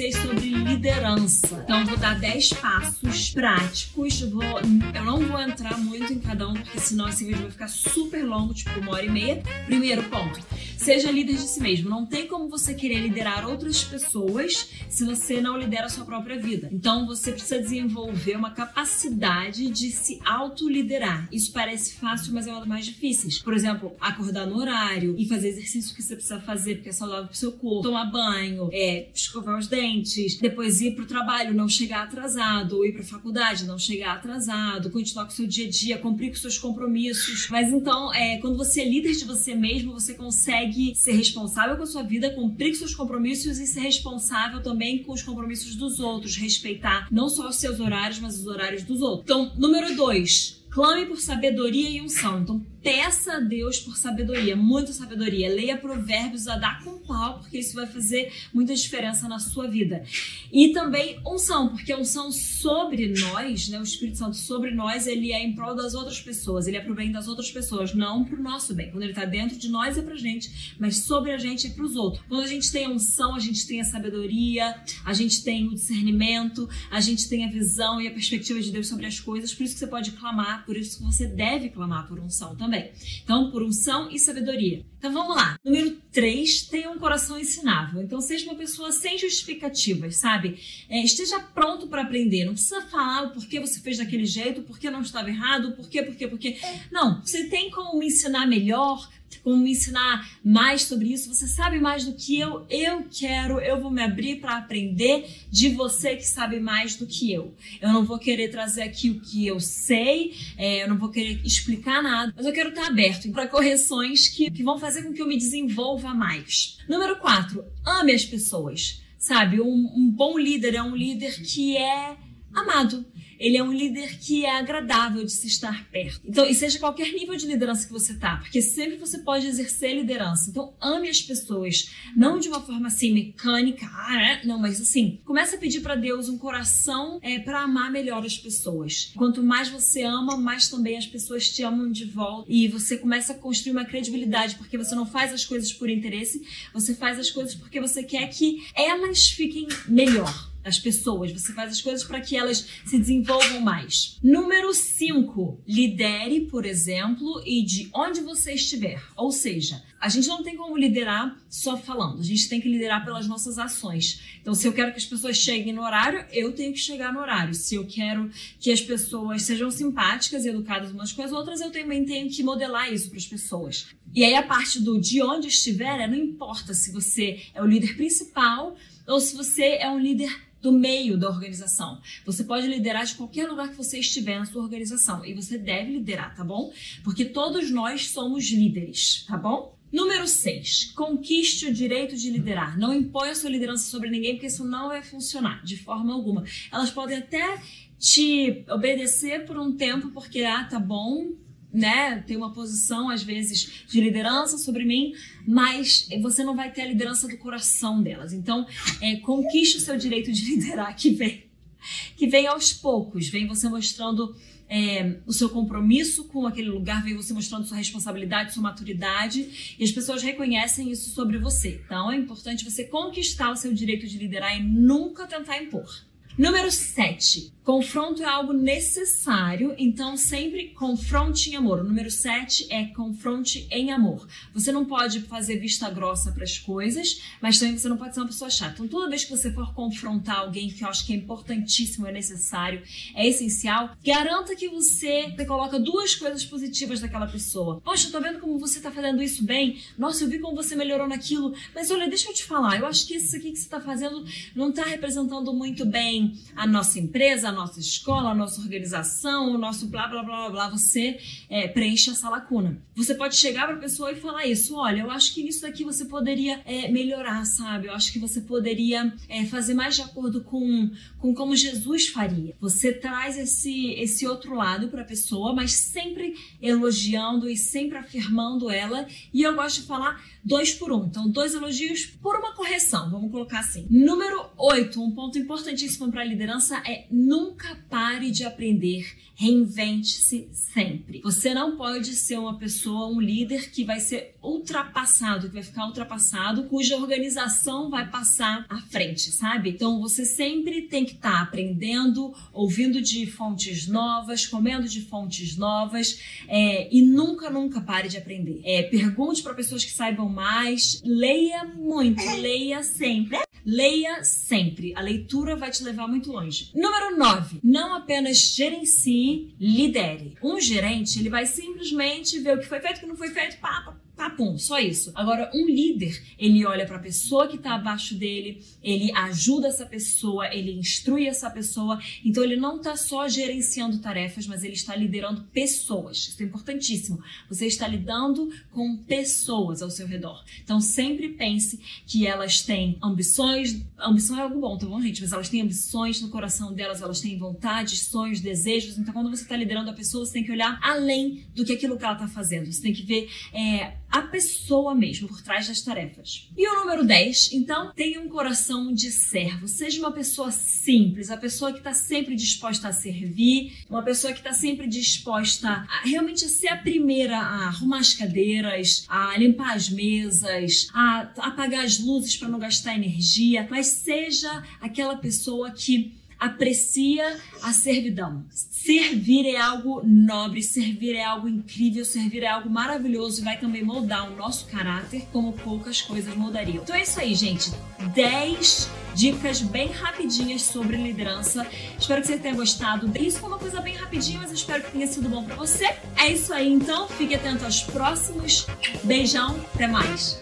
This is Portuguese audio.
vocês sobre liderança. Então, vou dar 10 passos práticos. Vou, eu não vou entrar muito em cada um, porque senão esse vídeo vai ficar super longo, tipo uma hora e meia. Primeiro ponto: seja líder de si mesmo. Não tem como você querer liderar outras pessoas se você não lidera a sua própria vida. Então, você precisa desenvolver uma capacidade de se autoliderar. Isso parece fácil, mas é uma das mais difíceis. Por exemplo, acordar no horário e fazer exercício que você precisa fazer porque é saudável pro seu corpo, tomar banho, é, escovar os dentes, depois ir pro trabalho, não chegar atrasado, ou ir pra faculdade, não chegar atrasado, continuar com o seu dia a dia, cumprir com seus compromissos. Mas então, é, quando você é líder de você mesmo, você consegue ser responsável com a sua vida, cumprir com seus compromissos e ser responsável também com os compromissos dos outros, respeitar não só os seus horários, mas os horários dos outros. Então, número dois, clame por sabedoria e unção. Então, peça a Deus por sabedoria, muita sabedoria. Leia provérbios a dar com pau, porque isso vai fazer muita diferença na sua vida. E também unção, porque a unção sobre nós, né, o Espírito Santo sobre nós, ele é em prol das outras pessoas, ele é pro bem das outras pessoas, não pro nosso bem. Quando ele tá dentro de nós é pra gente, mas sobre a gente é pros outros. Quando a gente tem a unção, a gente tem a sabedoria, a gente tem o discernimento, a gente tem a visão e a perspectiva de Deus sobre as coisas, por isso que você pode clamar, por isso que você deve clamar por unção também também. Então, por unção e sabedoria. Então vamos lá. Número 3, tenha um coração ensinável. Então seja uma pessoa sem justificativas, sabe? É, esteja pronto para aprender. Não precisa falar o porquê você fez daquele jeito, por que não estava errado, por quê, por quê, por quê. Não, você tem como me ensinar melhor, como me ensinar mais sobre isso. Você sabe mais do que eu. Eu quero, eu vou me abrir para aprender de você que sabe mais do que eu. Eu não vou querer trazer aqui o que eu sei, é, eu não vou querer explicar nada, mas eu quero estar aberto para correções que, que vão fazer com que eu me desenvolva mais. Número 4, ame as pessoas. Sabe, um, um bom líder é um líder que é amado ele é um líder que é agradável de se estar perto. Então, e seja qualquer nível de liderança que você tá, porque sempre você pode exercer liderança. Então, ame as pessoas, não de uma forma assim mecânica, ah, é? não, mas assim, comece a pedir para Deus um coração é, para amar melhor as pessoas. Quanto mais você ama, mais também as pessoas te amam de volta e você começa a construir uma credibilidade, porque você não faz as coisas por interesse, você faz as coisas porque você quer que elas fiquem melhor as pessoas, você faz as coisas para que elas se desenvolvam mais. Número 5, lidere, por exemplo, e de onde você estiver. Ou seja, a gente não tem como liderar só falando, a gente tem que liderar pelas nossas ações. Então, se eu quero que as pessoas cheguem no horário, eu tenho que chegar no horário. Se eu quero que as pessoas sejam simpáticas e educadas umas com as outras, eu também tenho que modelar isso para as pessoas. E aí a parte do de onde estiver, é, não importa se você é o líder principal ou se você é um líder do meio da organização. Você pode liderar de qualquer lugar que você estiver na sua organização e você deve liderar, tá bom? Porque todos nós somos líderes, tá bom? Número 6. Conquiste o direito de liderar. Não imponha sua liderança sobre ninguém, porque isso não vai funcionar de forma alguma. Elas podem até te obedecer por um tempo, porque, ah, tá bom, né, ter uma posição às vezes de liderança sobre mim, mas você não vai ter a liderança do coração delas. Então, é, conquiste o seu direito de liderar que vem, que vem aos poucos, vem você mostrando é, o seu compromisso com aquele lugar, vem você mostrando sua responsabilidade, sua maturidade, e as pessoas reconhecem isso sobre você. Então, é importante você conquistar o seu direito de liderar e nunca tentar impor. Número 7. Confronto é algo necessário, então sempre confronte em amor. O número 7 é confronte em amor. Você não pode fazer vista grossa para as coisas, mas também você não pode ser uma pessoa chata. Então, toda vez que você for confrontar alguém que eu acho que é importantíssimo, é necessário, é essencial, garanta que você, coloca duas coisas positivas daquela pessoa. Poxa, eu tô vendo como você tá fazendo isso bem. Nossa, eu vi como você melhorou naquilo. Mas olha, deixa eu te falar, eu acho que isso aqui que você tá fazendo não tá representando muito bem a nossa empresa, a nossa escola, a nossa organização, o nosso blá blá blá blá, blá você é, preenche essa lacuna. Você pode chegar para a pessoa e falar isso: olha, eu acho que isso daqui você poderia é, melhorar, sabe? Eu acho que você poderia é, fazer mais de acordo com, com como Jesus faria. Você traz esse, esse outro lado para a pessoa, mas sempre elogiando e sempre afirmando ela. E eu gosto de falar dois por um. Então, dois elogios por uma correção, vamos colocar assim. Número 8, um ponto importantíssimo para liderança é nunca pare de aprender, reinvente-se sempre. Você não pode ser uma pessoa, um líder que vai ser ultrapassado, que vai ficar ultrapassado, cuja organização vai passar à frente, sabe? Então você sempre tem que estar tá aprendendo, ouvindo de fontes novas, comendo de fontes novas é, e nunca, nunca pare de aprender. É, pergunte para pessoas que saibam mais, leia muito, leia sempre. Leia sempre. A leitura vai te levar muito longe. Número 9. Não apenas gerencie, lidere. Um gerente, ele vai simplesmente ver o que foi feito, o que não foi feito, pá, pá, Papum, só isso. Agora, um líder, ele olha para a pessoa que está abaixo dele, ele ajuda essa pessoa, ele instrui essa pessoa. Então, ele não está só gerenciando tarefas, mas ele está liderando pessoas. Isso é importantíssimo. Você está lidando com pessoas ao seu redor. Então, sempre pense que elas têm ambições. Ambição é algo bom, tá bom, gente? Mas elas têm ambições no coração delas, elas têm vontades, sonhos, desejos. Então, quando você está liderando a pessoa, você tem que olhar além do que aquilo que ela está fazendo. Você tem que ver. É, a pessoa mesmo por trás das tarefas. E o número 10, então, tenha um coração de servo. Seja uma pessoa simples, a pessoa que está sempre disposta a servir, uma pessoa que está sempre disposta a realmente ser a primeira a arrumar as cadeiras, a limpar as mesas, a apagar as luzes para não gastar energia, mas seja aquela pessoa que aprecia a servidão. Servir é algo nobre, servir é algo incrível, servir é algo maravilhoso e vai também moldar o nosso caráter como poucas coisas moldariam. Então é isso aí, gente. 10 dicas bem rapidinhas sobre liderança. Espero que você tenha gostado. Isso foi uma coisa bem rapidinha, mas espero que tenha sido bom para você. É isso aí, então. Fique atento aos próximos. Beijão, até mais.